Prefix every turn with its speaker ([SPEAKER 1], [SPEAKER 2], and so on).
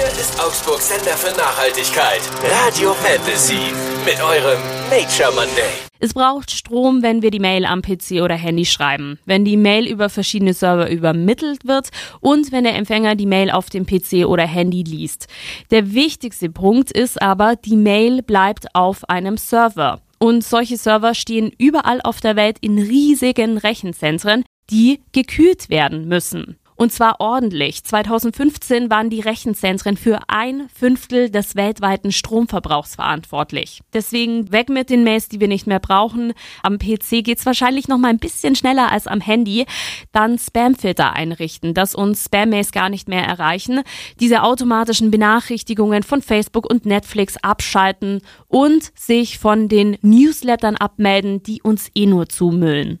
[SPEAKER 1] Hier ist Augsburg Sender für Nachhaltigkeit. Radio Fantasy. Mit eurem Nature Monday.
[SPEAKER 2] Es braucht Strom, wenn wir die Mail am PC oder Handy schreiben, wenn die Mail über verschiedene Server übermittelt wird und wenn der Empfänger die Mail auf dem PC oder Handy liest. Der wichtigste Punkt ist aber, die Mail bleibt auf einem Server. Und solche Server stehen überall auf der Welt in riesigen Rechenzentren, die gekühlt werden müssen. Und zwar ordentlich. 2015 waren die Rechenzentren für ein Fünftel des weltweiten Stromverbrauchs verantwortlich. Deswegen weg mit den Mails, die wir nicht mehr brauchen. Am PC geht's wahrscheinlich noch mal ein bisschen schneller als am Handy. Dann Spamfilter einrichten, dass uns Spam-Mails gar nicht mehr erreichen. Diese automatischen Benachrichtigungen von Facebook und Netflix abschalten und sich von den Newslettern abmelden, die uns eh nur zumüllen.